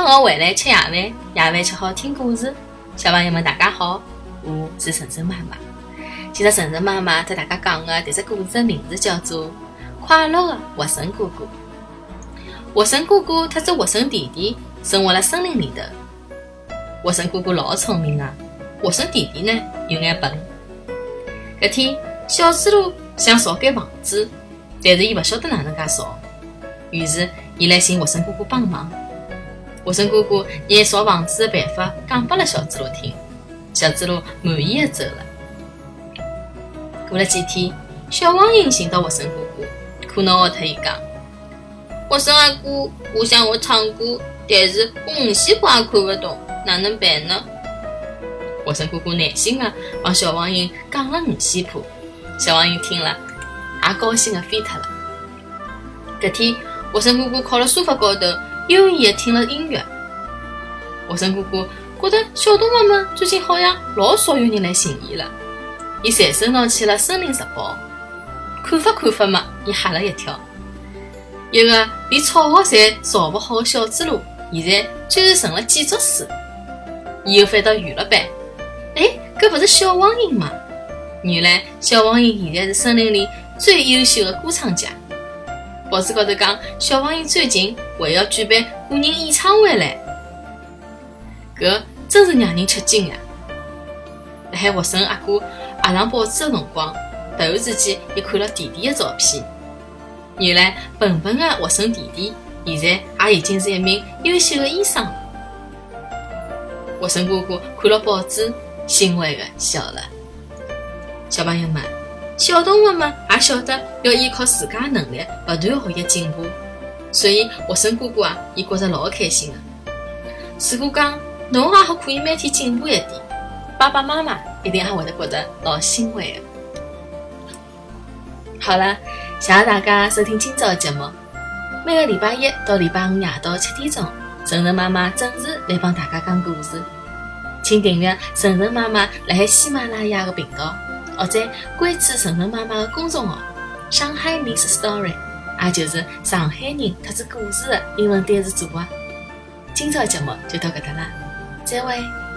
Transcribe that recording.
放学回来吃夜饭，夜饭吃好听故事。小朋友们，大家好，我是晨晨妈妈。今朝晨晨妈妈和大家讲的这只故事的名字叫做《快乐的活神哥哥》。活神哥哥和只活神弟弟生活在森林里头。活神哥哥老聪明啊，活神弟弟呢有眼笨。搿天，小猪猡想造间房子，但是伊勿晓得哪能介造，于是伊来寻活神哥哥帮忙。活神哥哥拿造房子的办法讲拨了小猪猡听，小猪猡满意的走了。过了几天，小黄莺寻到活神哥哥，苦恼的特伊讲：“活神阿哥，我想学唱歌，但是我五线谱也看勿懂，哪能办呢？”活神哥哥耐心的帮小黄莺讲了五线谱，小黄莺听了也高兴的飞脱了。搿天，活神哥哥靠辣沙发高头。悠闲地听了音乐，活神哥哥觉得小动物们最近好像老少有人来寻伊了。伊随手拿起了《森林日报》，看发看发嘛，伊吓了一跳。一个连草稿侪造勿好的小猪猡，现在居然成了建筑师。伊又翻到娱乐版，哎，搿勿是小黄莺吗？原来小黄莺现在是森林里最优秀的歌唱家。报纸高头讲，小朋友最近还要举办个人演唱会唻，搿真是让人吃惊呀！辣海活神阿哥合上报纸的辰光，突然之间又看了弟弟的照片。原来笨笨的活神弟弟现在也已经是一名优秀的医生了。活神哥哥看了报纸，欣慰的笑了。小朋友们。小动物们也晓得要依靠自家能力不断学习进步，所以活神哥哥啊，伊觉着老开心的。如果讲侬也好可以每天进步一点，爸爸妈妈一定也会得觉得老欣慰的。好了，谢谢大家收听今朝的节目。每个礼拜一到礼拜五夜到七点钟，晨晨妈妈准时来帮大家讲故事。请订阅晨晨妈妈辣海喜马拉雅的频道。或者关注晨晨妈妈的公众号“上海 Miss Story”，也就是上海人特指故事的英文单词组合。今朝节目就到搿搭啦，再会。